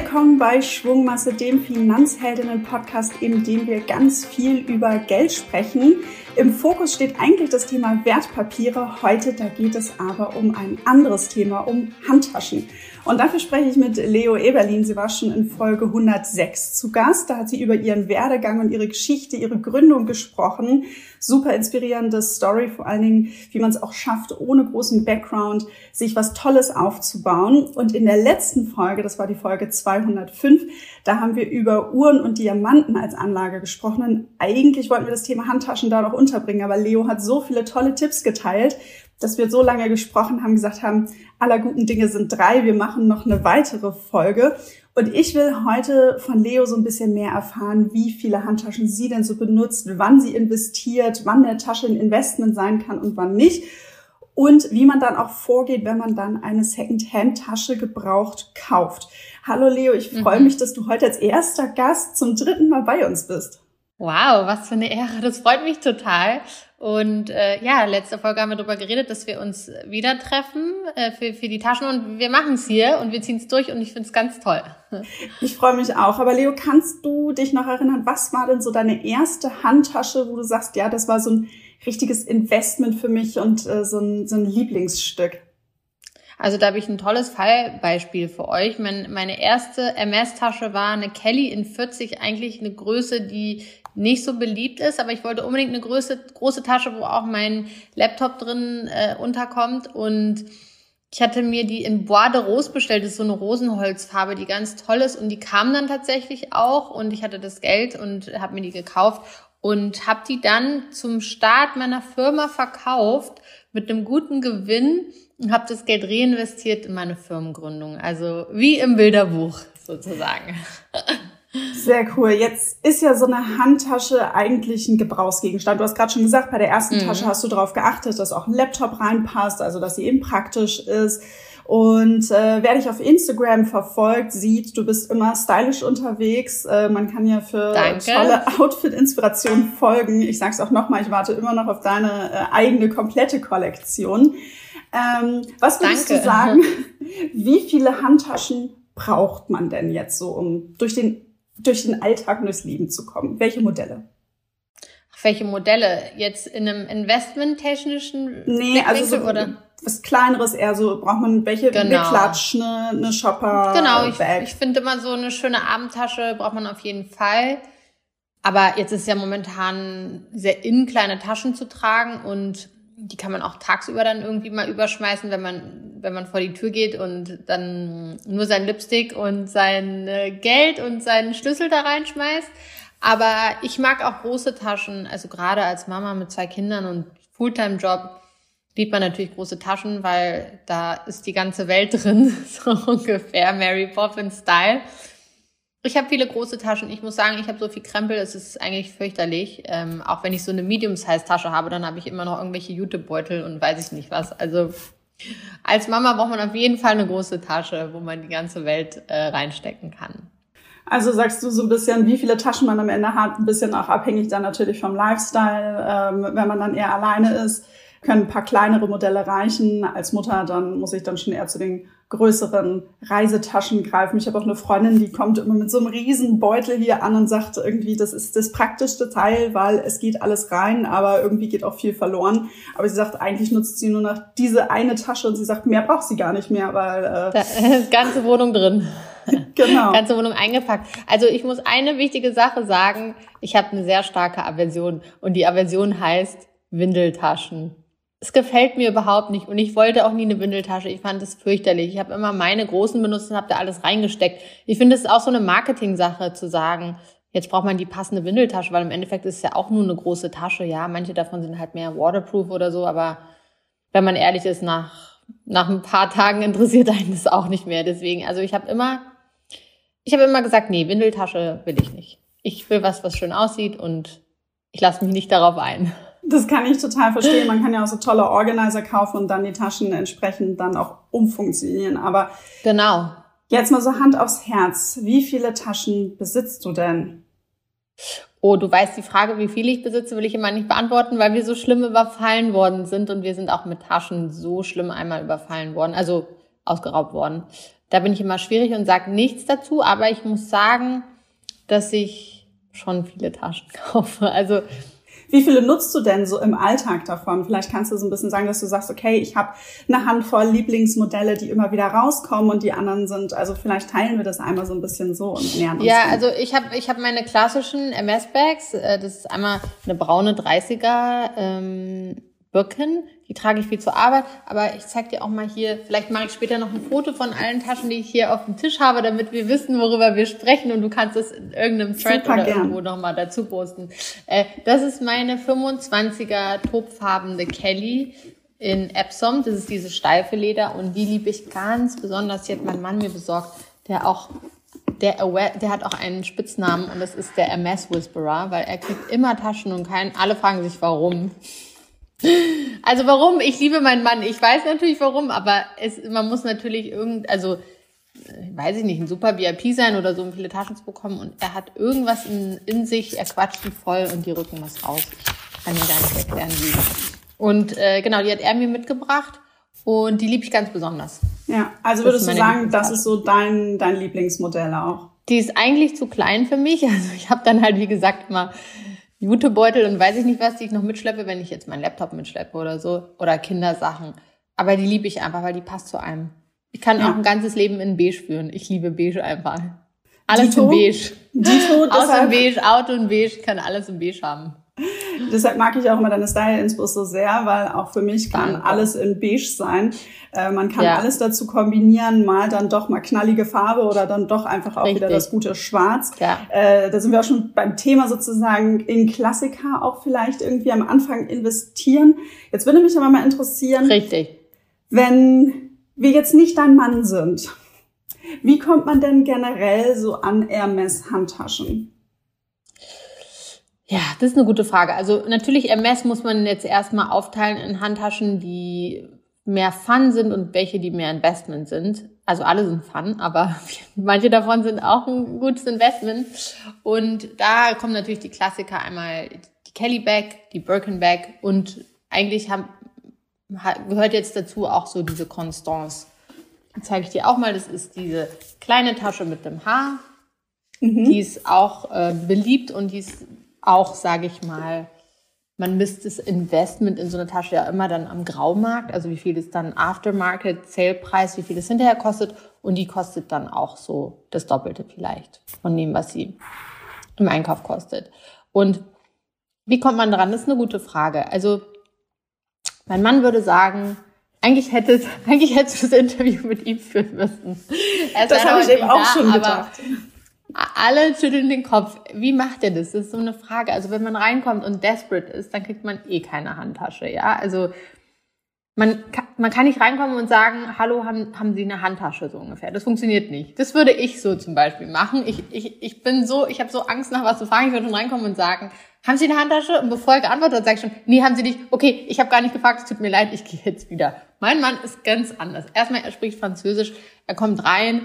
Willkommen bei Schwungmasse, dem Finanzheldinnen-Podcast, in dem wir ganz viel über Geld sprechen. Im Fokus steht eigentlich das Thema Wertpapiere. Heute, da geht es aber um ein anderes Thema, um Handtaschen. Und dafür spreche ich mit Leo Eberlin. Sie war schon in Folge 106 zu Gast. Da hat sie über ihren Werdegang und ihre Geschichte, ihre Gründung gesprochen. Super inspirierende Story, vor allen Dingen, wie man es auch schafft, ohne großen Background sich was Tolles aufzubauen. Und in der letzten Folge, das war die Folge 205, da haben wir über Uhren und Diamanten als Anlage gesprochen. Und eigentlich wollten wir das Thema Handtaschen da noch unterbringen, aber Leo hat so viele tolle Tipps geteilt, dass wir so lange gesprochen haben, gesagt haben, aller guten Dinge sind drei, wir machen noch eine weitere Folge. Und ich will heute von Leo so ein bisschen mehr erfahren, wie viele Handtaschen sie denn so benutzt, wann sie investiert, wann eine Tasche ein Investment sein kann und wann nicht. Und wie man dann auch vorgeht, wenn man dann eine Second-Hand-Tasche gebraucht kauft. Hallo Leo, ich freue mhm. mich, dass du heute als erster Gast zum dritten Mal bei uns bist. Wow, was für eine Ehre. Das freut mich total. Und äh, ja, letzte Folge haben wir darüber geredet, dass wir uns wieder treffen äh, für, für die Taschen und wir machen es hier und wir ziehen es durch und ich finde es ganz toll. Ich freue mich auch. Aber Leo, kannst du dich noch erinnern, was war denn so deine erste Handtasche, wo du sagst, ja, das war so ein richtiges Investment für mich und äh, so, ein, so ein Lieblingsstück? Also da habe ich ein tolles Fallbeispiel für euch. Mein, meine erste MS-Tasche war eine Kelly in 40, eigentlich eine Größe, die nicht so beliebt ist, aber ich wollte unbedingt eine große, große Tasche, wo auch mein Laptop drin äh, unterkommt. Und ich hatte mir die in Bois de Rose bestellt, das ist so eine Rosenholzfarbe, die ganz toll ist. Und die kam dann tatsächlich auch. Und ich hatte das Geld und habe mir die gekauft und habe die dann zum Start meiner Firma verkauft mit einem guten Gewinn und habe das Geld reinvestiert in meine Firmengründung, also wie im Bilderbuch sozusagen. Sehr cool. Jetzt ist ja so eine Handtasche eigentlich ein Gebrauchsgegenstand. Du hast gerade schon gesagt, bei der ersten mhm. Tasche hast du darauf geachtet, dass auch ein Laptop reinpasst, also dass sie eben praktisch ist. Und äh, wer dich auf Instagram verfolgt, sieht, du bist immer stylisch unterwegs. Äh, man kann ja für Danke. tolle Outfit-Inspirationen folgen. Ich sag's auch nochmal, ich warte immer noch auf deine äh, eigene komplette Kollektion. Ähm, was würdest Danke. du sagen, wie viele Handtaschen braucht man denn jetzt so, um durch den durch den Alltag und durchs Leben zu kommen? Welche Modelle? Ach, welche Modelle? Jetzt in einem investmenttechnischen Nee, also so oder? was kleineres, eher so braucht man welche genau. eine Klatsch, eine, eine Shopper. Genau, ich, ich finde immer so eine schöne Abendtasche braucht man auf jeden Fall. Aber jetzt ist ja momentan sehr in, kleine Taschen zu tragen und die kann man auch tagsüber dann irgendwie mal überschmeißen, wenn man, wenn man vor die Tür geht und dann nur sein Lipstick und sein äh, Geld und seinen Schlüssel da reinschmeißt. Aber ich mag auch große Taschen, also gerade als Mama mit zwei Kindern und Fulltime-Job liebt man natürlich große Taschen, weil da ist die ganze Welt drin, so ungefähr Mary Poppins Style. Ich habe viele große Taschen. Ich muss sagen, ich habe so viel Krempel, es ist eigentlich fürchterlich. Ähm, auch wenn ich so eine Medium-Size-Tasche habe, dann habe ich immer noch irgendwelche Jutebeutel und weiß ich nicht was. Also als Mama braucht man auf jeden Fall eine große Tasche, wo man die ganze Welt äh, reinstecken kann. Also sagst du so ein bisschen, wie viele Taschen man am Ende hat, ein bisschen auch abhängig dann natürlich vom Lifestyle, ähm, wenn man dann eher alleine ist können ein paar kleinere Modelle reichen. Als Mutter dann muss ich dann schon eher zu den größeren Reisetaschen greifen. Ich habe auch eine Freundin, die kommt immer mit so einem riesen Beutel hier an und sagt irgendwie, das ist das praktischste Teil, weil es geht alles rein, aber irgendwie geht auch viel verloren. Aber sie sagt, eigentlich nutzt sie nur noch diese eine Tasche und sie sagt, mehr braucht sie gar nicht mehr, weil äh, da, ganze Wohnung drin. genau. Ganze Wohnung eingepackt. Also ich muss eine wichtige Sache sagen. Ich habe eine sehr starke Aversion und die Aversion heißt Windeltaschen es gefällt mir überhaupt nicht und ich wollte auch nie eine Windeltasche. Ich fand es fürchterlich. Ich habe immer meine großen benutzt und habe da alles reingesteckt. Ich finde, es ist auch so eine Marketing-Sache zu sagen, jetzt braucht man die passende Windeltasche, weil im Endeffekt ist es ja auch nur eine große Tasche. Ja, manche davon sind halt mehr waterproof oder so, aber wenn man ehrlich ist, nach, nach ein paar Tagen interessiert einen das auch nicht mehr. Deswegen, also ich habe immer, ich habe immer gesagt, nee, Windeltasche will ich nicht. Ich will was, was schön aussieht und ich lasse mich nicht darauf ein. Das kann ich total verstehen. Man kann ja auch so tolle Organizer kaufen und dann die Taschen entsprechend dann auch umfunktionieren. Aber genau. Jetzt mal so Hand aufs Herz. Wie viele Taschen besitzt du denn? Oh, du weißt die Frage, wie viel ich besitze, will ich immer nicht beantworten, weil wir so schlimm überfallen worden sind und wir sind auch mit Taschen so schlimm einmal überfallen worden, also ausgeraubt worden. Da bin ich immer schwierig und sage nichts dazu, aber ich muss sagen, dass ich schon viele Taschen kaufe. Also wie viele nutzt du denn so im Alltag davon? Vielleicht kannst du so ein bisschen sagen, dass du sagst, okay, ich habe eine Handvoll Lieblingsmodelle, die immer wieder rauskommen und die anderen sind, also vielleicht teilen wir das einmal so ein bisschen so und nähern uns. Ja, dann. also ich habe ich hab meine klassischen MS-Bags. Äh, das ist einmal eine braune 30er ähm, Birken. Die trage ich viel zur Arbeit. Aber ich zeig dir auch mal hier, vielleicht mache ich später noch ein Foto von allen Taschen, die ich hier auf dem Tisch habe, damit wir wissen, worüber wir sprechen. Und du kannst es in irgendeinem Thread Super oder gern. irgendwo nochmal dazu posten. Äh, das ist meine 25er topfarbene Kelly in Epsom. Das ist diese steife Leder und die liebe ich ganz besonders. Die hat mein Mann mir besorgt, der auch der, der hat auch einen Spitznamen und das ist der MS Whisperer, weil er kriegt immer Taschen und keinen, alle fragen sich warum. Also warum? Ich liebe meinen Mann. Ich weiß natürlich warum, aber es, man muss natürlich irgend, also weiß ich nicht, ein super VIP sein oder so, um viele Taschen zu bekommen. Und er hat irgendwas in, in sich, er quatscht die voll und die rücken was raus. Ich kann mir gar nicht erklären, wie. Und äh, genau, die hat er mir mitgebracht und die liebe ich ganz besonders. Ja, also würdest du sagen, das ist so dein, dein Lieblingsmodell auch? Die ist eigentlich zu klein für mich. Also ich habe dann halt, wie gesagt, immer Jutebeutel und weiß ich nicht was, die ich noch mitschleppe, wenn ich jetzt meinen Laptop mitschleppe oder so. Oder Kindersachen. Aber die liebe ich einfach, weil die passt zu einem. Ich kann ja. auch ein ganzes Leben in beige führen. Ich liebe beige einfach. Alles Dito? in beige. Dito, Auto in beige, Auto in beige, ich kann alles in beige haben. Deshalb mag ich auch immer deine Style-Inspos so sehr, weil auch für mich kann Danke. alles in beige sein. Äh, man kann ja. alles dazu kombinieren, mal dann doch mal knallige Farbe oder dann doch einfach auch Richtig. wieder das gute Schwarz. Ja. Äh, da sind wir auch schon beim Thema sozusagen in Klassiker auch vielleicht irgendwie am Anfang investieren. Jetzt würde mich aber mal interessieren. Richtig. Wenn wir jetzt nicht dein Mann sind, wie kommt man denn generell so an Hermes Handtaschen? Ja, das ist eine gute Frage. Also natürlich MS muss man jetzt erstmal aufteilen in Handtaschen, die mehr Fun sind und welche, die mehr Investment sind. Also alle sind Fun, aber manche davon sind auch ein gutes Investment. Und da kommen natürlich die Klassiker einmal die Kelly Bag, die Birkin Bag und eigentlich haben, gehört jetzt dazu auch so diese Constance. Die zeige ich dir auch mal. Das ist diese kleine Tasche mit dem Haar. Mhm. Die ist auch äh, beliebt und die ist auch, sage ich mal, man misst das Investment in so eine Tasche ja immer dann am Graumarkt, also wie viel ist dann Aftermarket, Sale-Preis, wie viel es hinterher kostet und die kostet dann auch so das Doppelte vielleicht von dem, was sie im Einkauf kostet. Und wie kommt man dran? Das ist eine gute Frage. Also mein Mann würde sagen, eigentlich hätte eigentlich hättest du das Interview mit ihm führen müssen. das habe ich eben auch da, schon gedacht alle schütteln den Kopf. Wie macht er das? Das ist so eine Frage. Also wenn man reinkommt und desperate ist, dann kriegt man eh keine Handtasche, ja? Also man kann, man kann nicht reinkommen und sagen, hallo, haben, haben Sie eine Handtasche so ungefähr. Das funktioniert nicht. Das würde ich so zum Beispiel machen. Ich, ich, ich bin so, ich habe so Angst nach was zu fragen. Ich würde schon reinkommen und sagen, haben Sie eine Handtasche? Und bevor er geantwortet hat, sage ich schon, nee, haben Sie nicht. Okay, ich habe gar nicht gefragt, es tut mir leid, ich gehe jetzt wieder. Mein Mann ist ganz anders. Erstmal, er spricht Französisch, er kommt rein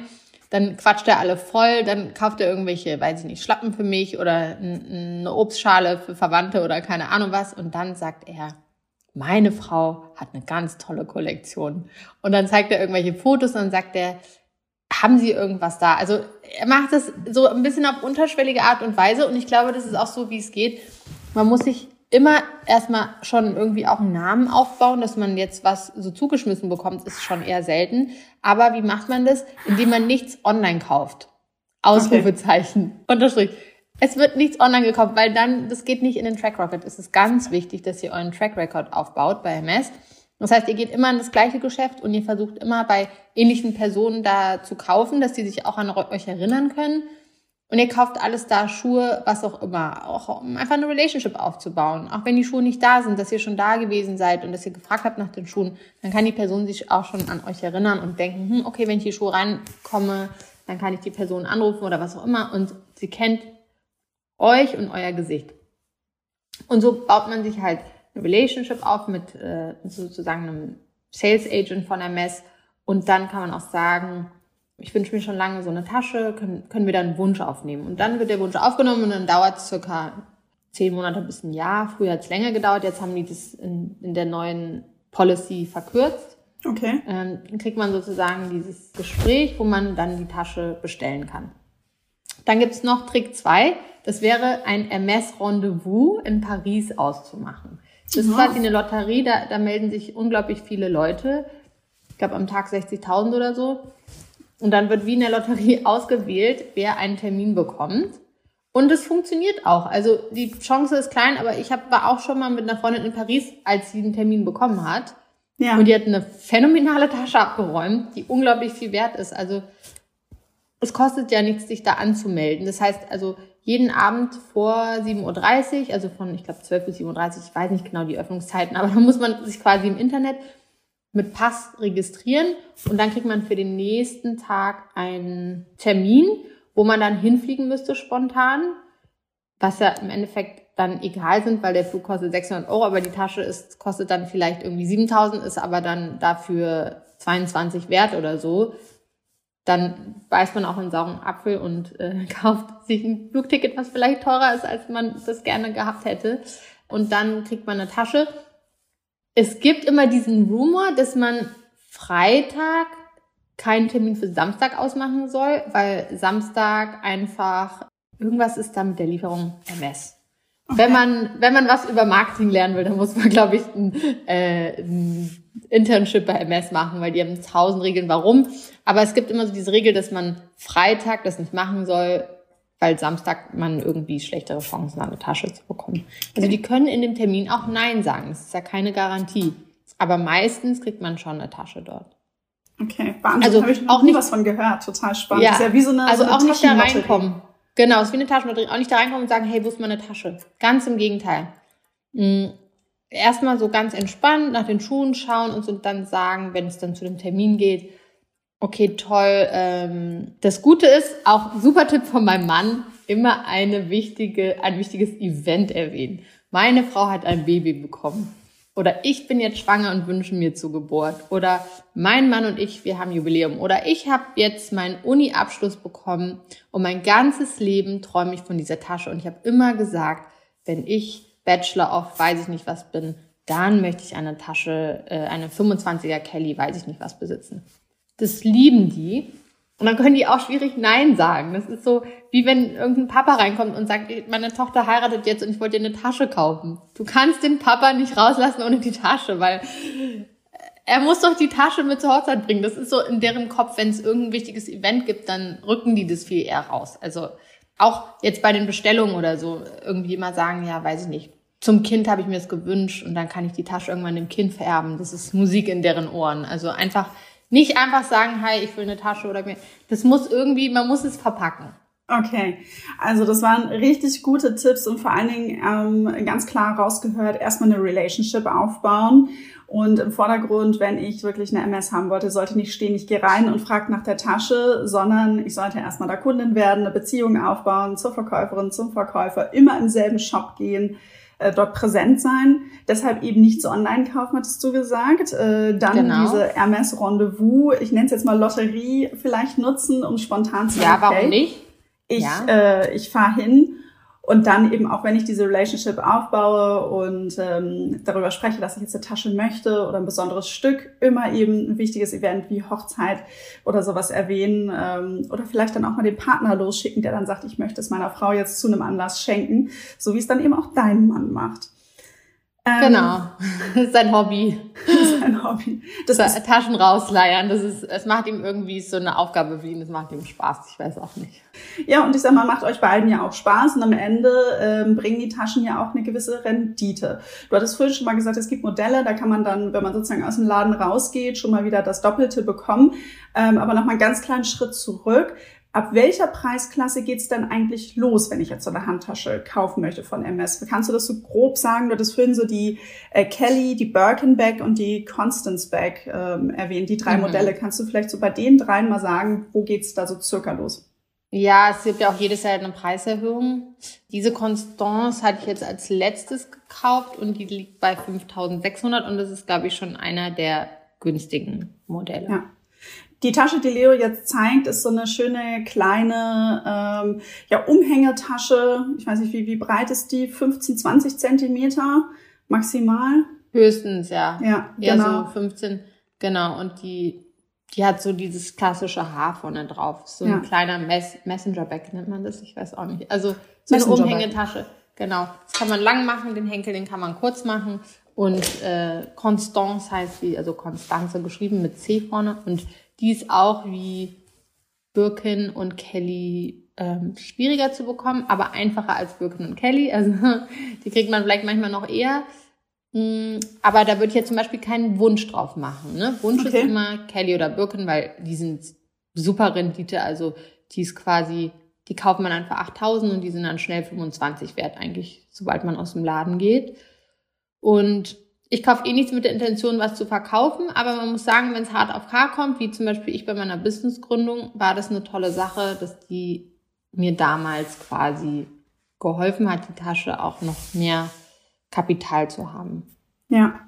dann quatscht er alle voll, dann kauft er irgendwelche, weiß ich nicht, Schlappen für mich oder eine Obstschale für Verwandte oder keine Ahnung was. Und dann sagt er, meine Frau hat eine ganz tolle Kollektion. Und dann zeigt er irgendwelche Fotos und dann sagt er, haben Sie irgendwas da? Also er macht das so ein bisschen auf unterschwellige Art und Weise und ich glaube, das ist auch so, wie es geht. Man muss sich immer erstmal schon irgendwie auch einen Namen aufbauen, dass man jetzt was so zugeschmissen bekommt, ist schon eher selten. Aber wie macht man das? Indem man nichts online kauft. Ausrufezeichen. Okay. Unterstrich. Es wird nichts online gekauft, weil dann, das geht nicht in den Track Rocket. Es ist ganz wichtig, dass ihr euren Track Record aufbaut bei MS. Das heißt, ihr geht immer in das gleiche Geschäft und ihr versucht immer bei ähnlichen Personen da zu kaufen, dass die sich auch an euch erinnern können und ihr kauft alles da, Schuhe, was auch immer, auch um einfach eine Relationship aufzubauen. Auch wenn die Schuhe nicht da sind, dass ihr schon da gewesen seid und dass ihr gefragt habt nach den Schuhen, dann kann die Person sich auch schon an euch erinnern und denken, hm, okay, wenn ich die Schuhe reinkomme, dann kann ich die Person anrufen oder was auch immer und sie kennt euch und euer Gesicht. Und so baut man sich halt eine Relationship auf mit äh, sozusagen einem Sales Agent von MS und dann kann man auch sagen, ich wünsche mir schon lange so eine Tasche, können, können wir da einen Wunsch aufnehmen. Und dann wird der Wunsch aufgenommen und dann dauert es circa zehn Monate bis ein Jahr. Früher hat es länger gedauert, jetzt haben die das in, in der neuen Policy verkürzt. Okay. Ähm, dann kriegt man sozusagen dieses Gespräch, wo man dann die Tasche bestellen kann. Dann gibt's noch Trick zwei. Das wäre ein Hermes-Rendezvous in Paris auszumachen. Das ist quasi eine Lotterie, da, da melden sich unglaublich viele Leute. Ich glaube am Tag 60.000 oder so. Und dann wird wie in der Lotterie ausgewählt, wer einen Termin bekommt. Und es funktioniert auch. Also die Chance ist klein, aber ich hab, war auch schon mal mit einer Freundin in Paris, als sie einen Termin bekommen hat. Ja. Und die hat eine phänomenale Tasche abgeräumt, die unglaublich viel wert ist. Also es kostet ja nichts, sich da anzumelden. Das heißt also jeden Abend vor 7.30 Uhr, also von, ich glaube, 12 bis 7.30 Uhr, ich weiß nicht genau die Öffnungszeiten, aber da muss man sich quasi im Internet mit Pass registrieren und dann kriegt man für den nächsten Tag einen Termin, wo man dann hinfliegen müsste spontan, was ja im Endeffekt dann egal sind, weil der Flug kostet 600 Euro, aber die Tasche ist, kostet dann vielleicht irgendwie 7000, ist aber dann dafür 22 wert oder so. Dann beißt man auch einen sauren Apfel und äh, kauft sich ein Flugticket, was vielleicht teurer ist, als man das gerne gehabt hätte. Und dann kriegt man eine Tasche. Es gibt immer diesen Rumor, dass man Freitag keinen Termin für Samstag ausmachen soll, weil Samstag einfach irgendwas ist da mit der Lieferung MS. Wenn man wenn man was über Marketing lernen will, dann muss man glaube ich ein, äh, ein Internship bei MS machen, weil die haben tausend Regeln, warum. Aber es gibt immer so diese Regel, dass man Freitag das nicht machen soll, weil Samstag man irgendwie schlechtere Chancen hat, eine Tasche zu bekommen. Also die können in dem Termin auch Nein sagen. Das ist ja keine Garantie. Aber meistens kriegt man schon eine Tasche dort. Okay, Wahnsinn. Also habe ich noch auch nie nicht- was von gehört. Total spannend. Das ist ja wie so eine, also so eine auch nicht da reinkommen. Genau, es ist wie eine Taschenlotterie. Auch nicht da reinkommen und sagen, hey, wo ist meine Tasche? Ganz im Gegenteil. Mm, Erstmal so ganz entspannt nach den Schuhen schauen und dann sagen, wenn es dann zu dem Termin geht, okay, toll. Ähm, das Gute ist, auch super Tipp von meinem Mann, immer eine wichtige, ein wichtiges Event erwähnen. Meine Frau hat ein Baby bekommen. Oder ich bin jetzt schwanger und wünsche mir zur Geburt. Oder mein Mann und ich, wir haben Jubiläum. Oder ich habe jetzt meinen Uni-Abschluss bekommen und mein ganzes Leben träume ich von dieser Tasche. Und ich habe immer gesagt, wenn ich Bachelor of weiß ich nicht was bin, dann möchte ich eine Tasche, äh, eine 25er Kelly, weiß ich nicht was besitzen. Das lieben die. Und dann können die auch schwierig Nein sagen. Das ist so, wie wenn irgendein Papa reinkommt und sagt, meine Tochter heiratet jetzt und ich wollte dir eine Tasche kaufen. Du kannst den Papa nicht rauslassen ohne die Tasche, weil er muss doch die Tasche mit zur Hochzeit bringen. Das ist so in deren Kopf, wenn es irgendein wichtiges Event gibt, dann rücken die das viel eher raus. Also auch jetzt bei den Bestellungen oder so, irgendwie mal sagen, ja, weiß ich nicht. Zum Kind habe ich mir das gewünscht und dann kann ich die Tasche irgendwann dem Kind vererben. Das ist Musik in deren Ohren. Also einfach nicht einfach sagen, hi, ich will eine Tasche oder mir. Das muss irgendwie, man muss es verpacken. Okay, also das waren richtig gute Tipps und vor allen Dingen ähm, ganz klar rausgehört, erstmal eine Relationship aufbauen. Und im Vordergrund, wenn ich wirklich eine MS haben wollte, sollte nicht stehen, ich gehe rein und frage nach der Tasche, sondern ich sollte erstmal da Kundin werden, eine Beziehung aufbauen zur Verkäuferin, zum Verkäufer, immer im selben Shop gehen, äh, dort präsent sein. Deshalb eben nicht so online kaufen, hattest du gesagt. Äh, dann Genau. diese Hermes Rendezvous, ich nenne es jetzt mal Lotterie, vielleicht nutzen, um spontan zu Ja, warum nicht? ich, Ja. äh, ich fahre hin und dann eben auch, wenn ich diese Relationship aufbaue und ähm, darüber spreche, dass ich jetzt eine Tasche möchte oder ein besonderes Stück, immer eben ein wichtiges Event wie Hochzeit oder sowas erwähnen ähm, oder vielleicht dann auch mal den Partner losschicken, der dann sagt, ich möchte es meiner Frau jetzt zu einem Anlass schenken, so wie es dann eben auch dein Mann macht. Ähm, Genau. Das ist sein Hobby. Das ist ein Hobby. Das Das ist, Taschen rausleiern. Das ist, es macht ihm irgendwie so eine Aufgabe für ihn. Das macht ihm Spaß. Ich weiß auch nicht. Ja, und ich sag mal, macht euch beiden ja auch Spaß und am Ende ähm, bringen die Taschen ja auch eine gewisse Rendite. Du hattest vorhin schon mal gesagt, es gibt Modelle, da kann man dann, wenn man sozusagen aus dem Laden rausgeht, schon mal wieder das Doppelte bekommen. Ähm, aber noch mal einen ganz kleinen Schritt zurück. Ab welcher Preisklasse geht's denn eigentlich los, wenn ich jetzt so eine Handtasche kaufen möchte von MS? Kannst du das so grob sagen? Du hattest vorhin so die äh, Kelly, die Birkin Bag und die Constance Bag ähm, erwähnt, die drei Mhm. Modelle. Kannst du vielleicht so bei den dreien mal sagen, wo geht's da so circa los? Ja, es gibt ja auch jedes Jahr eine Preiserhöhung. Diese Constance hatte ich jetzt als letztes gekauft und die liegt bei 5600 und das ist, glaube ich, schon einer der günstigen Modelle. Ja. Die Tasche, die Leo jetzt zeigt, ist so eine schöne kleine ähm, ja, Umhängetasche. Ich weiß nicht, wie, wie breit ist die? 15, 20 Zentimeter maximal? Höchstens, ja. Ja, Ja, genau. so 15. Genau, und die, die hat so dieses klassische Haar vorne drauf. So ein ja. kleiner Mess Messenger-Bag nennt man das, ich weiß auch nicht. Also so eine Umhängetasche. Genau. Das kann man lang machen, den Henkel, den kann man kurz machen. Und äh, Constance heißt die, also Constanze geschrieben mit C vorne. Und die ist auch wie Birkin und Kelly ähm, schwieriger zu bekommen, aber einfacher als Birkin und Kelly. Also die kriegt man vielleicht manchmal noch eher. Mm, aber da würde ich jetzt zum Beispiel keinen Wunsch drauf machen. Ne? Wunsch okay. ist immer Kelly oder Birkin, weil die sind super Rendite. Also die ist quasi, die kauft man dann für 8000 und die sind dann schnell 25 wert eigentlich, sobald man aus dem Laden geht. Und ich kaufe eh nichts mit der Intention, was zu verkaufen, aber man muss sagen, wenn es hart auf K kommt, wie zum Beispiel ich bei meiner Businessgründung, war das eine tolle Sache, dass die mir damals quasi geholfen hat, die Tasche auch noch mehr Kapital zu haben. Ja.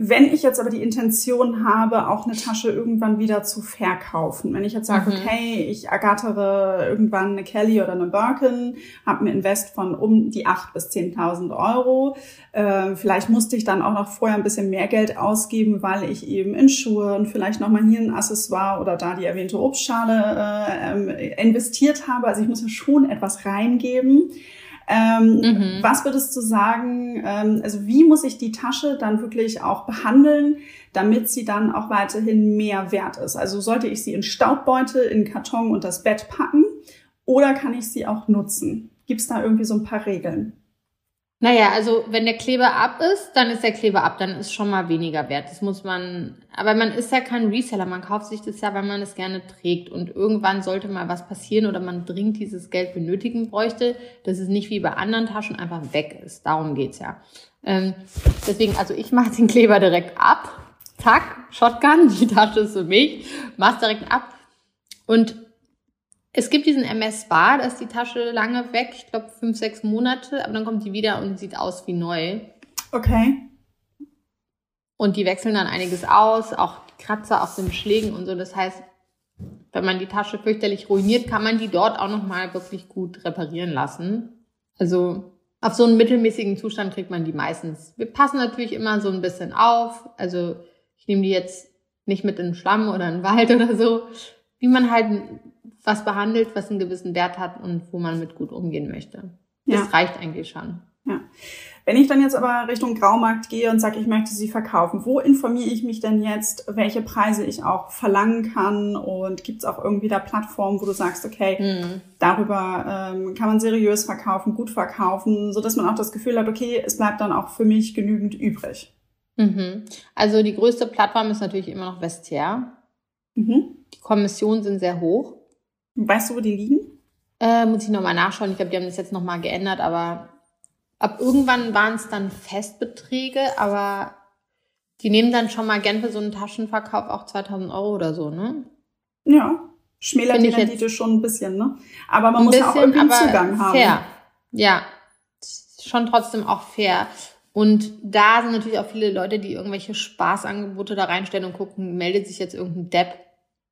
Wenn ich jetzt aber die Intention habe, auch eine Tasche irgendwann wieder zu verkaufen, wenn ich jetzt sage, mhm. okay, ich ergattere irgendwann eine Kelly oder eine Birkin, habe ein Invest von um die 8.000 bis 10.000 Euro, äh, vielleicht musste ich dann auch noch vorher ein bisschen mehr Geld ausgeben, weil ich eben in Schuhe und vielleicht nochmal hier ein Accessoire oder da die erwähnte Obstschale äh, ähm, investiert habe. Also ich muss ja schon etwas reingeben. Ähm, mhm. Was würdest du sagen, ähm, also wie muss ich die Tasche dann wirklich auch behandeln, damit sie dann auch weiterhin mehr wert ist? Also sollte ich sie in Staubbeutel, in Karton und das Bett packen oder kann ich sie auch nutzen? Gibt es da irgendwie so ein paar Regeln? Naja, also wenn der Kleber ab ist, dann ist der Kleber ab, dann ist schon mal weniger wert. Das muss man, aber man ist ja kein Reseller, man kauft sich das ja, weil man es gerne trägt und irgendwann sollte mal was passieren oder man dringend dieses Geld benötigen bräuchte, dass es nicht wie bei anderen Taschen einfach weg ist. Darum geht's ja. Ähm, deswegen, also ich mache den Kleber direkt ab, zack, Shotgun, die Tasche ist für mich, mach's direkt ab und es gibt diesen MS Bar, da ist die Tasche lange weg, ich glaube fünf, sechs Monate, aber dann kommt die wieder und sieht aus wie neu. Okay. Und die wechseln dann einiges aus, auch Kratzer auf den Schlägen und so. Das heißt, wenn man die Tasche fürchterlich ruiniert, kann man die dort auch nochmal wirklich gut reparieren lassen. Also auf so einen mittelmäßigen Zustand kriegt man die meistens. Wir passen natürlich immer so ein bisschen auf. Also ich nehme die jetzt nicht mit in den Schlamm oder in den Wald oder so. Wie man halt was behandelt, was einen gewissen Wert hat und wo man mit gut umgehen möchte. Das ja. reicht eigentlich schon. Ja. Wenn ich dann jetzt aber Richtung Graumarkt gehe und sage, ich möchte sie verkaufen, wo informiere ich mich denn jetzt, welche Preise ich auch verlangen kann? Und gibt es auch irgendwie da Plattformen, wo du sagst, okay, mhm. darüber ähm, kann man seriös verkaufen, gut verkaufen, so dass man auch das Gefühl hat, okay, es bleibt dann auch für mich genügend übrig. Mhm. Also die größte Plattform ist natürlich immer noch Vestiaire. Mhm. Die Kommissionen sind sehr hoch. Weißt du, wo die liegen? Äh, muss ich nochmal nachschauen. Ich glaube, die haben das jetzt nochmal geändert, aber ab irgendwann waren es dann Festbeträge, aber die nehmen dann schon mal gern für so einen Taschenverkauf auch 2000 Euro oder so, ne? Ja, schmälert die Rendite schon ein bisschen, ne? Aber man muss bisschen, ja auch irgendwie einen Zugang haben. Fair. Ja, schon trotzdem auch fair. Und da sind natürlich auch viele Leute, die irgendwelche Spaßangebote da reinstellen und gucken, meldet sich jetzt irgendein Depp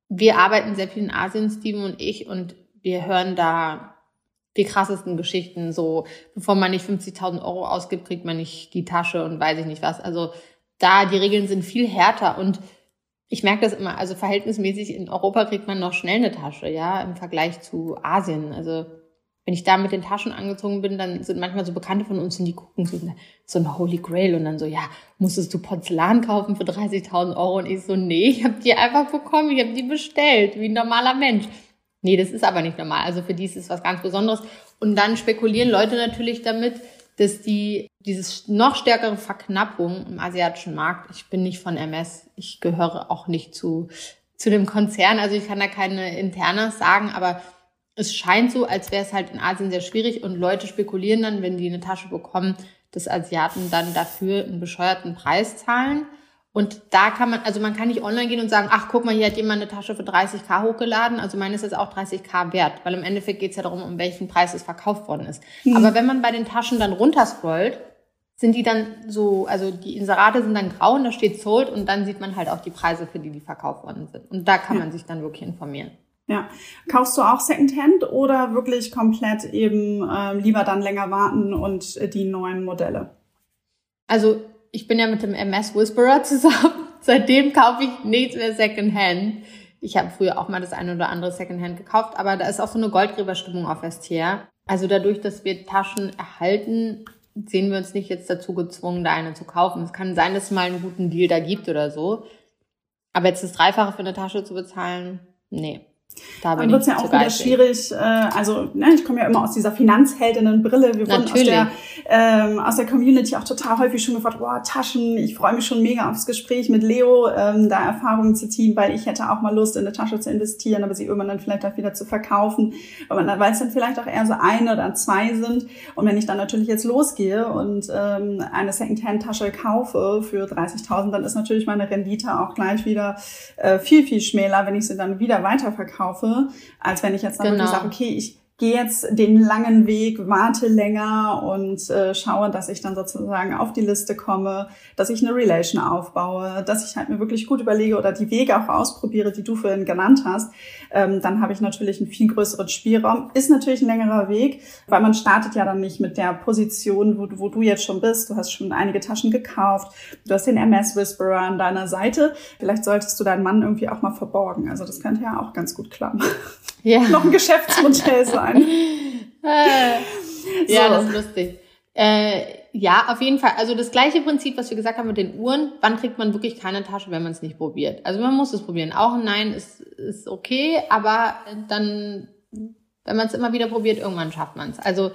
wir arbeiten sehr viel in Asien, Steven und ich, und wir hören da die krassesten Geschichten. So, bevor man nicht 50.000 Euro ausgibt, kriegt man nicht die Tasche und weiß ich nicht was. Also da, die Regeln sind viel härter und ich merke das immer, also verhältnismäßig in Europa kriegt man noch schnell eine Tasche, ja, im Vergleich zu Asien. Also wenn ich da mit den Taschen angezogen bin, dann sind manchmal so Bekannte von uns und die gucken so, so ein Holy Grail und dann so, ja, musstest du Porzellan kaufen für 30.000 Euro? Und ich so, nee, ich habe die einfach bekommen, ich habe die bestellt, wie ein normaler Mensch. Nee, das ist aber nicht normal. Also für die ist es was ganz Besonderes. Und dann spekulieren Leute natürlich damit, dass die dieses noch stärkere Verknappung im asiatischen Markt, ich bin nicht von MS, ich gehöre auch nicht zu, zu dem Konzern, also ich kann da keine Internas sagen, aber es scheint so, als wäre es halt in Asien sehr schwierig und Leute spekulieren dann, wenn die eine Tasche bekommen, dass Asiaten dann dafür einen bescheuerten Preis zahlen. Und da kann man, also man kann nicht online gehen und sagen, ach guck mal, hier hat jemand eine Tasche für 30k hochgeladen, also meine ist jetzt auch 30k wert, weil im Endeffekt geht es ja darum, um welchen Preis es verkauft worden ist. Mhm. Aber wenn man bei den Taschen dann runterscrollt, sind die dann so, also die Inserate sind dann grau und da steht sold und dann sieht man halt auch die Preise, für die die verkauft worden sind. Und da kann man sich dann wirklich informieren. Ja. Kaufst du auch Secondhand oder wirklich komplett eben äh, lieber dann länger warten und äh, die neuen Modelle? Also ich bin ja mit dem MS Whisperer zusammen, Seitdem kaufe ich nichts mehr Secondhand. Ich habe früher auch mal das eine oder andere Secondhand gekauft, aber da ist auch so eine Goldgräberstimmung auf Vestiaire. Also dadurch, dass wir Taschen erhalten, sehen wir uns nicht jetzt dazu gezwungen, da eine zu kaufen. Es kann sein, dass es mal einen guten Deal da gibt oder so. Aber jetzt das Dreifache für eine Tasche zu bezahlen, nee. Da dann wird es ja auch wieder schwierig. Äh, also ne, ich komme ja immer aus dieser Finanzheldinnenbrille. Wir wurden aus der, ähm, aus der Community auch total häufig schon gefragt, boah, Taschen, ich freue mich schon mega aufs Gespräch mit Leo, ähm, da Erfahrungen zu ziehen, weil ich hätte auch mal Lust, in eine Tasche zu investieren, aber sie irgendwann dann vielleicht auch wieder zu verkaufen. Weil es dann vielleicht auch eher so eine oder zwei sind. Und wenn ich dann natürlich jetzt losgehe und ähm, eine Secondhand-Tasche kaufe für 30.000, dann ist natürlich meine Rendite auch gleich wieder äh, viel, viel schmäler, wenn ich sie dann wieder weiterverkaufe kaufe, als wenn ich jetzt dann genau. wirklich sage, okay, ich gehe jetzt den langen Weg, warte länger und äh, schaue, dass ich dann sozusagen auf die Liste komme, dass ich eine Relation aufbaue, dass ich halt mir wirklich gut überlege oder die Wege auch ausprobiere, die du vorhin genannt hast, ähm, dann habe ich natürlich einen viel größeren Spielraum. Ist natürlich ein längerer Weg, weil man startet ja dann nicht mit der Position, wo, wo du jetzt schon bist. Du hast schon einige Taschen gekauft, du hast den MS Whisperer an deiner Seite. Vielleicht solltest du deinen Mann irgendwie auch mal verborgen. Also das könnte ja auch ganz gut klappen. Ja. Noch ein Geschäftsmodell sein. Äh, ja, das ist lustig. Äh, ja, auf jeden Fall. Also das gleiche Prinzip, was wir gesagt haben mit den Uhren. Wann kriegt man wirklich keine Tasche, wenn man es nicht probiert? Also man muss es probieren. Auch ein Nein ist, ist okay, aber dann, wenn man es immer wieder probiert, irgendwann schafft man es. Also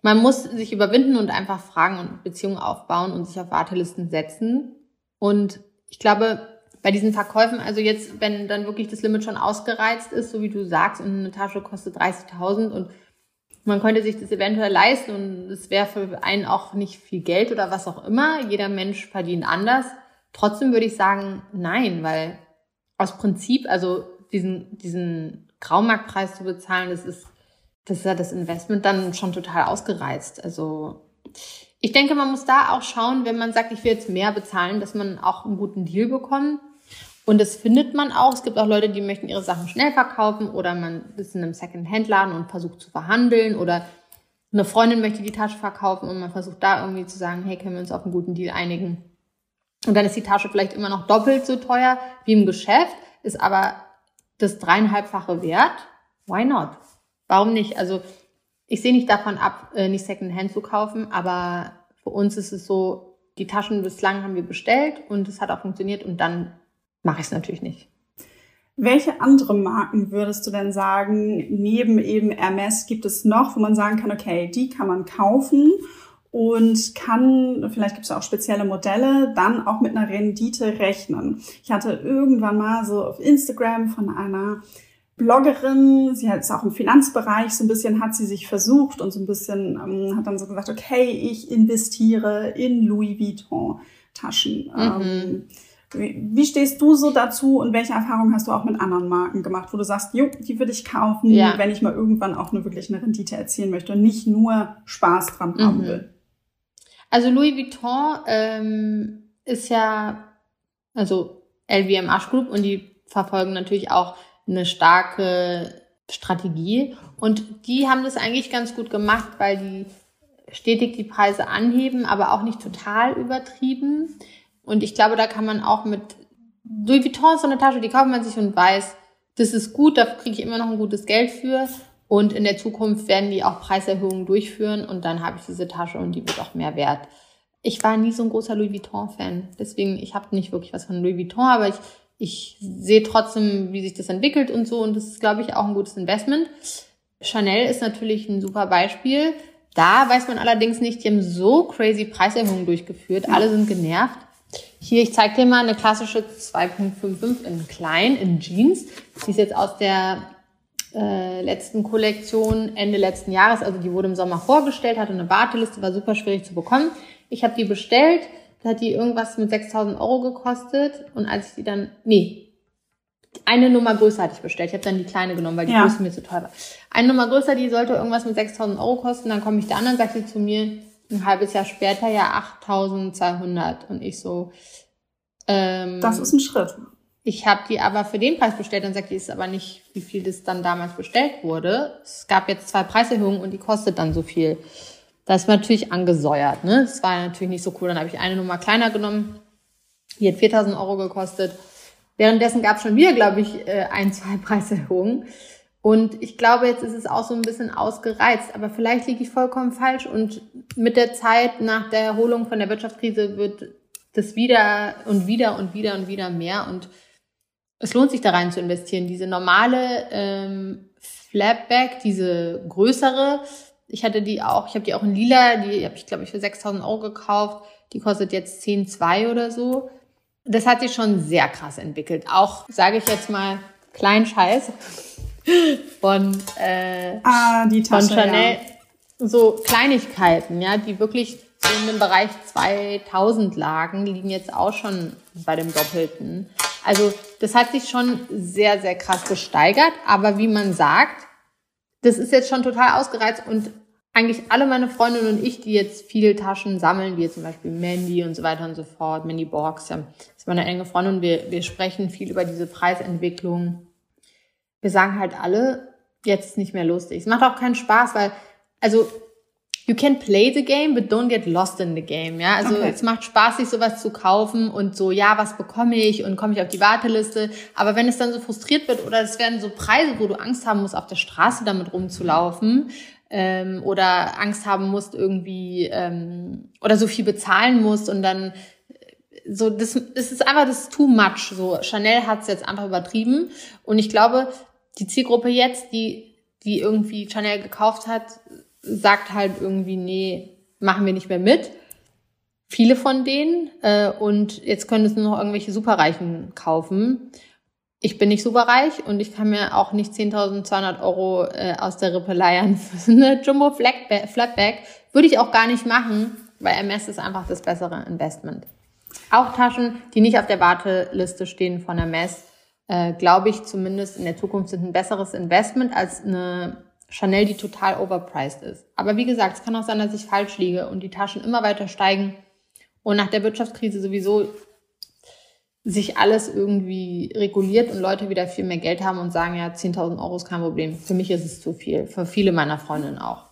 man muss sich überwinden und einfach Fragen und Beziehungen aufbauen und sich auf Wartelisten setzen. Und ich glaube, bei diesen Verkäufen, also jetzt, wenn dann wirklich das Limit schon ausgereizt ist, so wie du sagst, und eine Tasche kostet 30.000 und man könnte sich das eventuell leisten und es wäre für einen auch nicht viel Geld oder was auch immer. Jeder Mensch verdient anders. Trotzdem würde ich sagen, nein, weil aus Prinzip, also diesen, diesen Graumarktpreis zu bezahlen, das ist, das ist ja das Investment dann schon total ausgereizt. Also ich denke, man muss da auch schauen, wenn man sagt, ich will jetzt mehr bezahlen, dass man auch einen guten Deal bekommt. Und das findet man auch. Es gibt auch Leute, die möchten ihre Sachen schnell verkaufen oder man ist in einem Second-Hand-Laden und versucht zu verhandeln oder eine Freundin möchte die Tasche verkaufen und man versucht da irgendwie zu sagen, hey, können wir uns auf einen guten Deal einigen? Und dann ist die Tasche vielleicht immer noch doppelt so teuer wie im Geschäft, ist aber das dreieinhalbfache wert. Why not? Warum nicht? Also ich sehe nicht davon ab, äh, nicht Second-Hand zu kaufen, aber für uns ist es so, die Taschen bislang haben wir bestellt und es hat auch funktioniert und dann mache ich es natürlich nicht. Welche andere Marken würdest du denn sagen, neben eben Hermes gibt es noch, wo man sagen kann, okay, die kann man kaufen und kann, vielleicht gibt es auch spezielle Modelle, dann auch mit einer Rendite rechnen. Ich hatte irgendwann mal so auf Instagram von einer Bloggerin, sie hat es auch im Finanzbereich so ein bisschen, hat sie sich versucht und so ein bisschen ähm, hat dann so gesagt, okay, ich investiere in Louis Vuitton Taschen. Mhm. Ähm, wie stehst du so dazu und welche Erfahrungen hast du auch mit anderen Marken gemacht, wo du sagst, jo, die würde ich kaufen, ja. wenn ich mal irgendwann auch nur wirklich eine Rendite erzielen möchte und nicht nur Spaß dran haben mhm. will? Also Louis Vuitton ähm, ist ja, also LVMH Group und die verfolgen natürlich auch eine starke Strategie und die haben das eigentlich ganz gut gemacht, weil die stetig die Preise anheben, aber auch nicht total übertrieben. Und ich glaube, da kann man auch mit Louis Vuitton so eine Tasche, die kauft man sich und weiß, das ist gut, da kriege ich immer noch ein gutes Geld für. Und in der Zukunft werden die auch Preiserhöhungen durchführen und dann habe ich diese Tasche und die wird auch mehr wert. Ich war nie so ein großer Louis Vuitton-Fan. Deswegen, ich habe nicht wirklich was von Louis Vuitton, aber ich, ich sehe trotzdem, wie sich das entwickelt und so. Und das ist, glaube ich, auch ein gutes Investment. Chanel ist natürlich ein super Beispiel. Da weiß man allerdings nicht, die haben so crazy Preiserhöhungen durchgeführt. Alle sind genervt. Hier, ich zeige dir mal eine klassische 2.55 in klein, in Jeans. Die ist jetzt aus der äh, letzten Kollektion Ende letzten Jahres. Also die wurde im Sommer vorgestellt, hatte eine Warteliste, war super schwierig zu bekommen. Ich habe die bestellt, da hat die irgendwas mit 6.000 Euro gekostet. Und als ich die dann, nee, eine Nummer größer hatte ich bestellt. Ich habe dann die kleine genommen, weil die ja. Größe mir zu teuer war. Eine Nummer größer, die sollte irgendwas mit 6.000 Euro kosten. Dann komme ich da an und sagt sie zu mir, ein halbes Jahr später ja 8200 und ich so. Ähm, das ist ein Schritt. Ich habe die aber für den Preis bestellt und sagt, die ist aber nicht, wie viel das dann damals bestellt wurde. Es gab jetzt zwei Preiserhöhungen und die kostet dann so viel. Das ist natürlich angesäuert. Ne? Das war natürlich nicht so cool. Dann habe ich eine Nummer kleiner genommen. Die hat 4000 Euro gekostet. Währenddessen gab es schon wieder, glaube ich, äh, ein, zwei Preiserhöhungen. Und ich glaube, jetzt ist es auch so ein bisschen ausgereizt. Aber vielleicht liege ich vollkommen falsch. Und mit der Zeit nach der Erholung von der Wirtschaftskrise wird das wieder und wieder und wieder und wieder mehr. Und es lohnt sich da rein zu investieren. Diese normale ähm, Flapback, diese größere, ich hatte die auch, ich habe die auch in lila, die habe ich glaube ich für 6000 Euro gekauft. Die kostet jetzt 10,2 oder so. Das hat sich schon sehr krass entwickelt. Auch, sage ich jetzt mal, klein Scheiß von, äh, ah, die Tasche, von Chanel. Ja. So Kleinigkeiten, ja, die wirklich so in dem Bereich 2000 lagen, liegen jetzt auch schon bei dem Doppelten. Also das hat sich schon sehr, sehr krass gesteigert. Aber wie man sagt, das ist jetzt schon total ausgereizt und eigentlich alle meine Freundinnen und ich, die jetzt viele Taschen sammeln, wie zum Beispiel Mandy und so weiter und so fort, Mandy Box, ja, ist meine enge Freundin und wir, wir sprechen viel über diese Preisentwicklung. Wir sagen halt alle, jetzt ist nicht mehr lustig. Es macht auch keinen Spaß, weil, also you can play the game, but don't get lost in the game. Ja, also okay. es macht Spaß, sich sowas zu kaufen und so, ja, was bekomme ich und komme ich auf die Warteliste. Aber wenn es dann so frustriert wird oder es werden so Preise, wo du Angst haben musst, auf der Straße damit rumzulaufen ähm, oder Angst haben musst irgendwie ähm, oder so viel bezahlen musst und dann äh, so das, das ist einfach das too much. So Chanel hat es jetzt einfach übertrieben und ich glaube, die Zielgruppe jetzt, die die irgendwie Chanel gekauft hat, sagt halt irgendwie, nee, machen wir nicht mehr mit. Viele von denen. Äh, und jetzt können es nur noch irgendwelche Superreichen kaufen. Ich bin nicht superreich und ich kann mir auch nicht 10.200 Euro äh, aus der Rippe leiern für eine Jumbo Flatback. Würde ich auch gar nicht machen, weil MS ist einfach das bessere Investment. Auch Taschen, die nicht auf der Warteliste stehen von MS, äh, glaube ich zumindest in der Zukunft sind ein besseres Investment als eine Chanel, die total overpriced ist. Aber wie gesagt, es kann auch sein, dass ich falsch liege und die Taschen immer weiter steigen und nach der Wirtschaftskrise sowieso sich alles irgendwie reguliert und Leute wieder viel mehr Geld haben und sagen, ja, 10.000 Euro ist kein Problem. Für mich ist es zu viel, für viele meiner Freundinnen auch.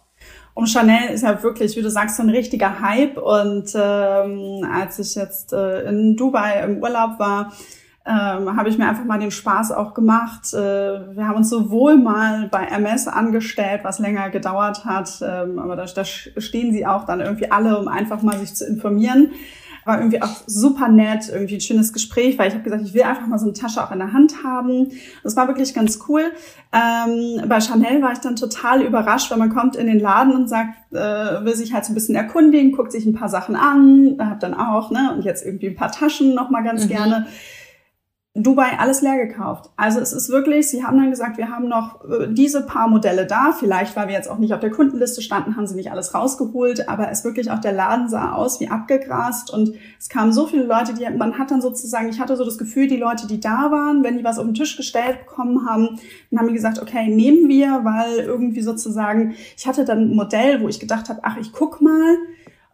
Um Chanel ist ja wirklich, wie du sagst, so ein richtiger Hype. Und ähm, als ich jetzt äh, in Dubai im Urlaub war, ähm, habe ich mir einfach mal den Spaß auch gemacht. Äh, wir haben uns sowohl mal bei MS angestellt, was länger gedauert hat, ähm, aber da, da stehen sie auch dann irgendwie alle, um einfach mal sich zu informieren. War irgendwie auch super nett, irgendwie ein schönes Gespräch, weil ich habe gesagt, ich will einfach mal so eine Tasche auch in der Hand haben. Das war wirklich ganz cool. Ähm, bei Chanel war ich dann total überrascht, weil man kommt in den Laden und sagt, äh, will sich halt so ein bisschen erkundigen, guckt sich ein paar Sachen an, hab dann auch, ne, und jetzt irgendwie ein paar Taschen noch mal ganz mhm. gerne Dubai alles leer gekauft. Also es ist wirklich, sie haben dann gesagt, wir haben noch äh, diese paar Modelle da. Vielleicht, weil wir jetzt auch nicht auf der Kundenliste standen, haben sie nicht alles rausgeholt, aber es wirklich auch der Laden sah aus wie abgegrast und es kamen so viele Leute, die man hat dann sozusagen, ich hatte so das Gefühl, die Leute, die da waren, wenn die was auf den Tisch gestellt bekommen haben, dann haben die gesagt, okay, nehmen wir, weil irgendwie sozusagen, ich hatte dann ein Modell, wo ich gedacht habe, ach, ich guck mal,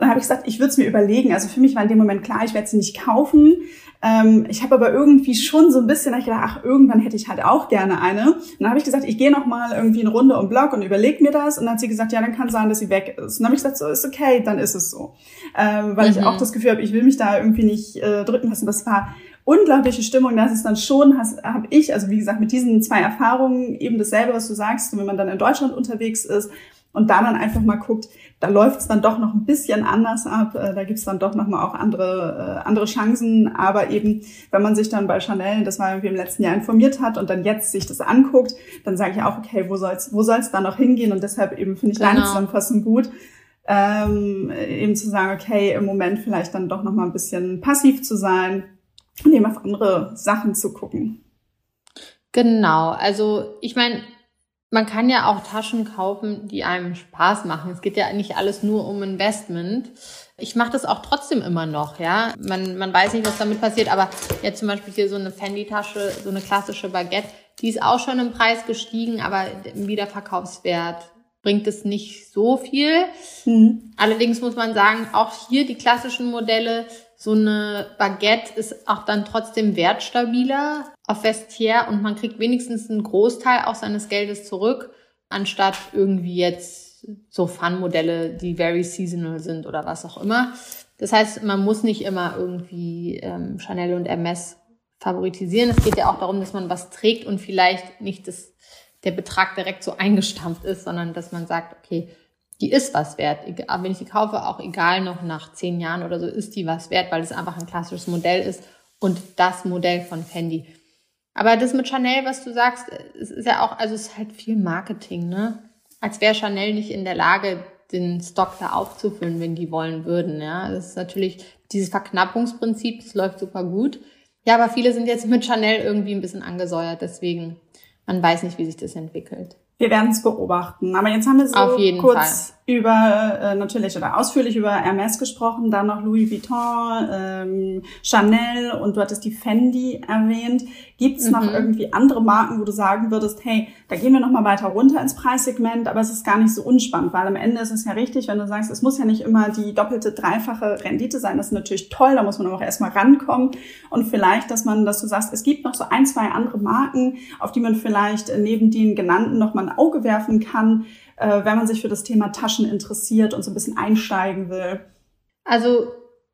dann habe ich gesagt, ich würde es mir überlegen. Also für mich war in dem Moment klar, ich werde sie nicht kaufen. Ähm, ich habe aber irgendwie schon so ein bisschen ich gedacht, ach, irgendwann hätte ich halt auch gerne eine. Und dann habe ich gesagt, ich gehe noch mal irgendwie eine Runde um Block und überlege mir das. Und dann hat sie gesagt, ja, dann kann sein, dass sie weg ist. Und dann habe ich gesagt, so ist okay, dann ist es so. Ähm, weil mhm. ich auch das Gefühl habe, ich will mich da irgendwie nicht äh, drücken lassen. Das war unglaubliche Stimmung. Das ist dann schon, habe ich, also wie gesagt, mit diesen zwei Erfahrungen eben dasselbe, was du sagst, wenn man dann in Deutschland unterwegs ist und da dann einfach mal guckt, da läuft es dann doch noch ein bisschen anders ab. Äh, da gibt's dann doch noch mal auch andere, äh, andere Chancen. Aber eben, wenn man sich dann bei Chanel, das war irgendwie im letzten Jahr informiert hat und dann jetzt sich das anguckt, dann sage ich auch, okay, wo soll's, wo soll's da noch hingehen? Und deshalb eben finde ich genau. deine Zusammenfassung gut. Ähm, eben zu sagen, okay, im Moment vielleicht dann doch noch mal ein bisschen passiv zu sein und eben auf andere Sachen zu gucken. Genau, also ich meine, man kann ja auch Taschen kaufen, die einem Spaß machen. Es geht ja nicht alles nur um Investment. Ich mache das auch trotzdem immer noch, ja. Man, man weiß nicht, was damit passiert, aber jetzt zum Beispiel hier so eine Fendi-Tasche, so eine klassische Baguette, die ist auch schon im Preis gestiegen, aber im Wiederverkaufswert bringt es nicht so viel. Mhm. Allerdings muss man sagen, auch hier die klassischen Modelle so eine Baguette ist auch dann trotzdem wertstabiler auf Vestiaire und man kriegt wenigstens einen Großteil auch seines Geldes zurück, anstatt irgendwie jetzt so Fun-Modelle, die very seasonal sind oder was auch immer. Das heißt, man muss nicht immer irgendwie ähm, Chanel und Hermes favoritisieren. Es geht ja auch darum, dass man was trägt und vielleicht nicht das, der Betrag direkt so eingestampft ist, sondern dass man sagt, okay, die ist was wert. Wenn ich die kaufe, auch egal noch nach zehn Jahren oder so, ist die was wert, weil es einfach ein klassisches Modell ist und das Modell von Fendi. Aber das mit Chanel, was du sagst, es ist ja auch, also es ist halt viel Marketing, ne? Als wäre Chanel nicht in der Lage, den Stock da aufzufüllen, wenn die wollen würden, ja. Das ist natürlich dieses Verknappungsprinzip, das läuft super gut. Ja, aber viele sind jetzt mit Chanel irgendwie ein bisschen angesäuert, deswegen, man weiß nicht, wie sich das entwickelt. Wir werden es beobachten. Aber jetzt haben wir so kurz Fall über äh, natürlich oder ausführlich über Hermes gesprochen, dann noch Louis Vuitton, ähm, Chanel und du hattest die Fendi erwähnt. Gibt es mhm. noch irgendwie andere Marken, wo du sagen würdest, hey, da gehen wir noch mal weiter runter ins Preissegment, aber es ist gar nicht so unspannend, weil am Ende ist es ja richtig, wenn du sagst, es muss ja nicht immer die doppelte, dreifache Rendite sein. Das ist natürlich toll, da muss man auch erstmal rankommen und vielleicht, dass man, dass du sagst, es gibt noch so ein, zwei andere Marken, auf die man vielleicht neben den genannten noch mal ein Auge werfen kann, äh, wenn man sich für das Thema Taschen interessiert und so ein bisschen einsteigen will? Also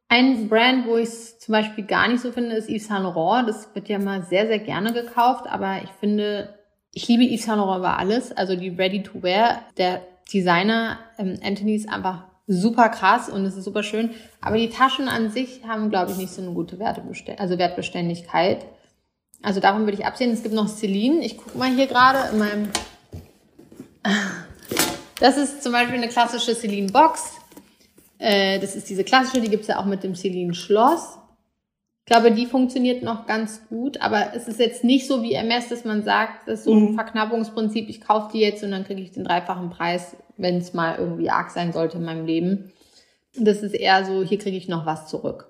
ein Brand, wo ich es zum Beispiel gar nicht so finde, ist Yves Saint Laurent. Das wird ja mal sehr, sehr gerne gekauft, aber ich finde, ich liebe Yves Saint Laurent über alles. Also die Ready-to-Wear, der Designer ähm, Anthony ist einfach super krass und es ist super schön. Aber die Taschen an sich haben, glaube ich, nicht so eine gute Wertebeständigkeit, also Wertbeständigkeit. Also davon würde ich absehen. Es gibt noch Celine. Ich gucke mal hier gerade in meinem das ist zum Beispiel eine klassische Celine Box. Äh, das ist diese klassische, die gibt's ja auch mit dem Celine Schloss. Ich glaube, die funktioniert noch ganz gut, aber es ist jetzt nicht so wie MS, dass man sagt, das ist so ein mhm. Verknappungsprinzip, ich kaufe die jetzt und dann kriege ich den dreifachen Preis, wenn es mal irgendwie arg sein sollte in meinem Leben. Das ist eher so, hier kriege ich noch was zurück.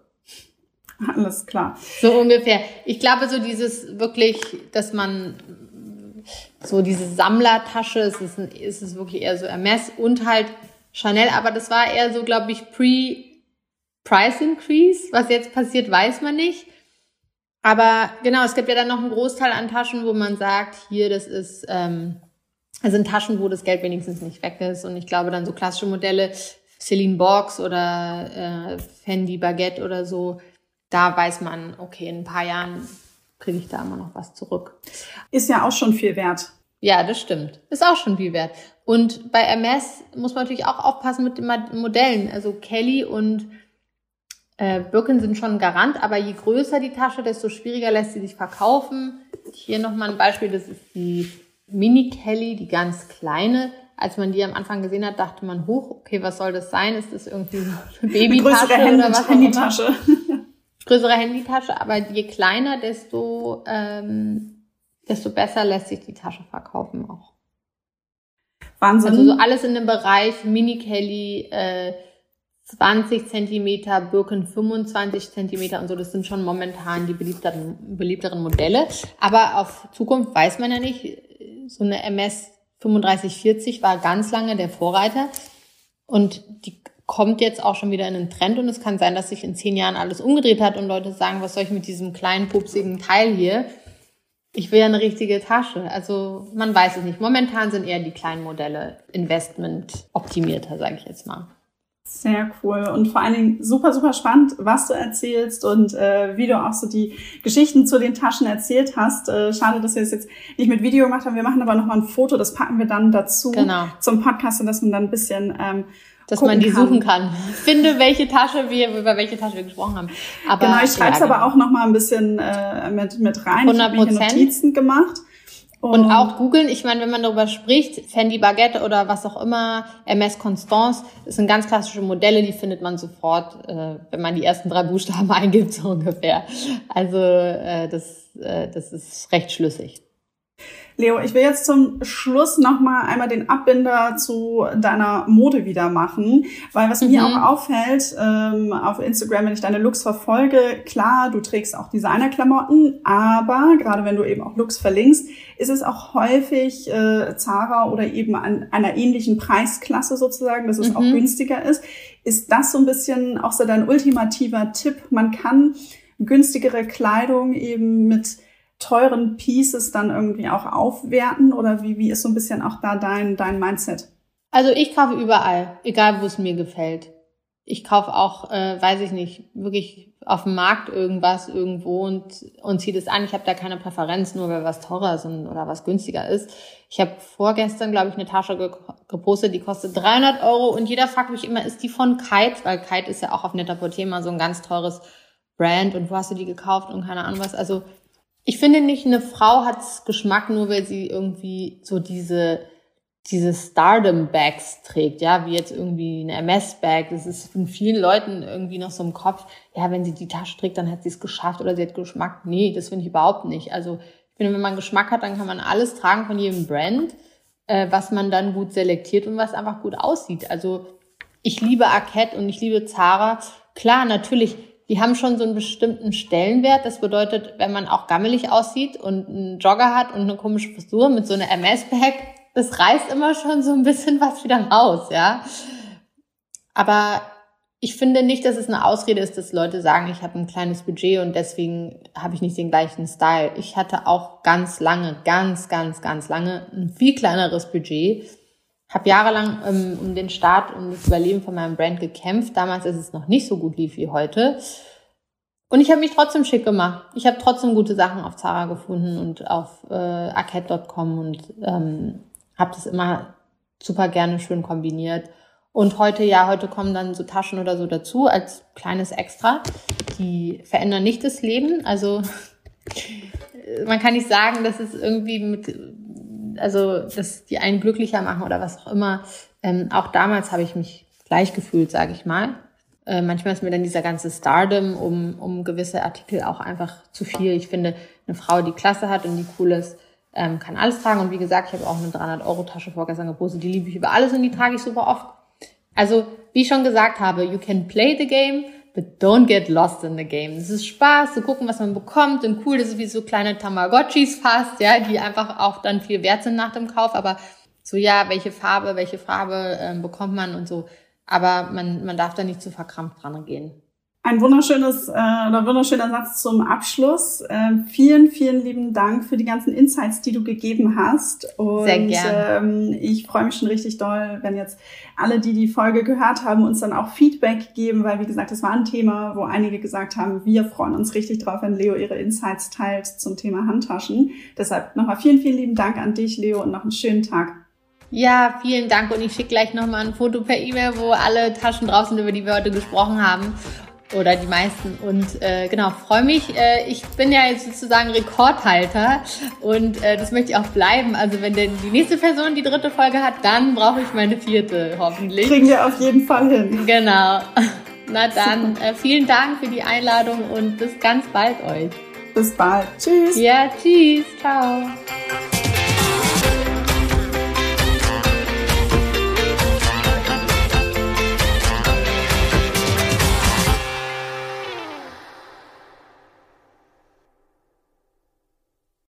Alles klar. So ungefähr. Ich glaube, so dieses wirklich, dass man so diese Sammlertasche, es ist, ein, es ist wirklich eher so Hermes und halt Chanel, aber das war eher so, glaube ich, pre-Price Increase. Was jetzt passiert, weiß man nicht. Aber genau, es gibt ja dann noch einen Großteil an Taschen, wo man sagt, hier, das ist, ähm, das sind Taschen, wo das Geld wenigstens nicht weg ist. Und ich glaube dann so klassische Modelle, Celine Box oder äh, Fendi Baguette oder so, da weiß man, okay, in ein paar Jahren kriege ich da immer noch was zurück. Ist ja auch schon viel wert. Ja, das stimmt. Ist auch schon viel wert. Und bei MS muss man natürlich auch aufpassen mit den Modellen. Also Kelly und äh, Birken sind schon ein Garant, aber je größer die Tasche, desto schwieriger lässt sie sich verkaufen. Hier nochmal ein Beispiel, das ist die Mini Kelly, die ganz kleine. Als man die am Anfang gesehen hat, dachte man, hoch, okay, was soll das sein? Ist das irgendwie so eine Babytasche oder was auch immer? Größere Handytasche, aber je kleiner, desto, ähm, desto besser lässt sich die Tasche verkaufen auch. Wahnsinn. Also so alles in dem Bereich Mini Kelly, äh, 20 Zentimeter, Birken 25 Zentimeter und so, das sind schon momentan die beliebteren, beliebteren Modelle. Aber auf Zukunft weiß man ja nicht. So eine MS 3540 war ganz lange der Vorreiter. Und die kommt jetzt auch schon wieder in den Trend und es kann sein, dass sich in zehn Jahren alles umgedreht hat und Leute sagen, was soll ich mit diesem kleinen, pupsigen Teil hier? Ich will ja eine richtige Tasche. Also man weiß es nicht. Momentan sind eher die kleinen Modelle Investment optimierter, sage ich jetzt mal. Sehr cool und vor allen Dingen super, super spannend, was du erzählst und äh, wie du auch so die Geschichten zu den Taschen erzählt hast. Äh, schade, dass wir es jetzt nicht mit Video gemacht haben. Wir machen aber nochmal ein Foto, das packen wir dann dazu genau. zum Podcast, und dass man dann ein bisschen ähm, dass man die kann. suchen kann. Finde, welche Tasche wir, über welche Tasche wir gesprochen haben. Aber, genau, ich schreibe es ja, aber genau. auch noch mal ein bisschen äh, mit, mit rein. 100 Ich habe Notizen gemacht. Und, und auch googeln, ich meine, wenn man darüber spricht, Fendi Baguette oder was auch immer, MS Constance, das sind ganz klassische Modelle, die findet man sofort, äh, wenn man die ersten drei Buchstaben eingibt, so ungefähr. Also äh, das, äh, das ist recht schlüssig. Leo, ich will jetzt zum Schluss nochmal einmal den Abbinder zu deiner Mode wieder machen, weil was mhm. mir auch auffällt ähm, auf Instagram, wenn ich deine Looks verfolge, klar, du trägst auch Designerklamotten, aber gerade wenn du eben auch Looks verlinkst, ist es auch häufig äh, Zara oder eben an einer ähnlichen Preisklasse sozusagen, dass es mhm. auch günstiger ist. Ist das so ein bisschen auch so dein ultimativer Tipp? Man kann günstigere Kleidung eben mit teuren Pieces dann irgendwie auch aufwerten? Oder wie, wie ist so ein bisschen auch da dein, dein Mindset? Also ich kaufe überall, egal wo es mir gefällt. ich kaufe auch, äh, weiß ich nicht, wirklich auf dem Markt irgendwas irgendwo und, und ziehe das an. Ich habe da keine Präferenz, nur weil was teurer ist oder was günstiger ist. Ich habe vorgestern, glaube ich, eine Tasche ge gepostet, die kostet 300 Euro und jeder fragt mich immer, ist die von Kite? Weil Kite ist ja auch auf netter immer so ein ganz teures Brand und wo hast du die gekauft und keine Ahnung was. Also ich finde nicht, eine Frau hat Geschmack, nur weil sie irgendwie so diese diese Stardom-Bags trägt, ja, wie jetzt irgendwie eine MS-Bag. Das ist von vielen Leuten irgendwie noch so im Kopf, ja, wenn sie die Tasche trägt, dann hat sie es geschafft oder sie hat Geschmack. Nee, das finde ich überhaupt nicht. Also ich finde, wenn man Geschmack hat, dann kann man alles tragen von jedem Brand, äh, was man dann gut selektiert und was einfach gut aussieht. Also ich liebe Arquette und ich liebe Zara. Klar, natürlich, die haben schon so einen bestimmten Stellenwert. Das bedeutet, wenn man auch gammelig aussieht und einen Jogger hat und eine komische Frisur mit so einer MS-Bag, das reißt immer schon so ein bisschen was wieder raus, ja. Aber ich finde nicht, dass es eine Ausrede ist, dass Leute sagen, ich habe ein kleines Budget und deswegen habe ich nicht den gleichen Style. Ich hatte auch ganz lange, ganz, ganz, ganz lange ein viel kleineres Budget. Habe jahrelang ähm, um den Start und das Überleben von meinem Brand gekämpft. Damals ist es noch nicht so gut lief wie heute. Und ich habe mich trotzdem schick gemacht. Ich habe trotzdem gute Sachen auf Zara gefunden und auf äh, arcade.com und ähm, habe das immer super gerne schön kombiniert. Und heute, ja, heute kommen dann so Taschen oder so dazu als kleines Extra. Die verändern nicht das Leben. Also man kann nicht sagen, dass es irgendwie mit, also dass die einen glücklicher machen oder was auch immer. Ähm, auch damals habe ich mich gleich gefühlt, sage ich mal. Äh, manchmal ist mir dann dieser ganze Stardom um, um gewisse Artikel auch einfach zu viel. Ich finde, eine Frau, die Klasse hat und die cool ist, ähm, kann alles tragen. Und wie gesagt, ich habe auch eine 300-Euro-Tasche vorgestern gepostet, die liebe ich über alles und die trage ich super oft. Also, wie ich schon gesagt habe, you can play the game, but don't get lost in the game. Es ist Spaß zu gucken, was man bekommt und cool, das ist wie so kleine Tamagotchis fast, ja, die einfach auch dann viel wert sind nach dem Kauf, aber so, ja, welche Farbe, welche Farbe ähm, bekommt man und so. Aber man, man darf da nicht zu verkrampft dran gehen. Ein wunderschönes äh, oder wunderschöner Satz zum Abschluss. Äh, vielen, vielen lieben Dank für die ganzen Insights, die du gegeben hast. Und, Sehr gerne. Ähm, ich freue mich schon richtig doll, wenn jetzt alle, die die Folge gehört haben, uns dann auch Feedback geben, weil wie gesagt, das war ein Thema, wo einige gesagt haben, wir freuen uns richtig drauf, wenn Leo ihre Insights teilt zum Thema Handtaschen. Deshalb nochmal vielen, vielen lieben Dank an dich, Leo, und noch einen schönen Tag. Ja, vielen Dank und ich schicke gleich nochmal ein Foto per E-Mail, wo alle Taschen drauf sind, über die wir heute gesprochen haben oder die meisten. Und äh, genau, freue mich. Äh, ich bin ja jetzt sozusagen Rekordhalter und äh, das möchte ich auch bleiben. Also wenn denn die nächste Person die dritte Folge hat, dann brauche ich meine vierte, hoffentlich. Kriegen wir auf jeden Fall hin. Genau. Na dann, äh, vielen Dank für die Einladung und bis ganz bald euch. Bis bald. Tschüss. Ja, tschüss. Ciao.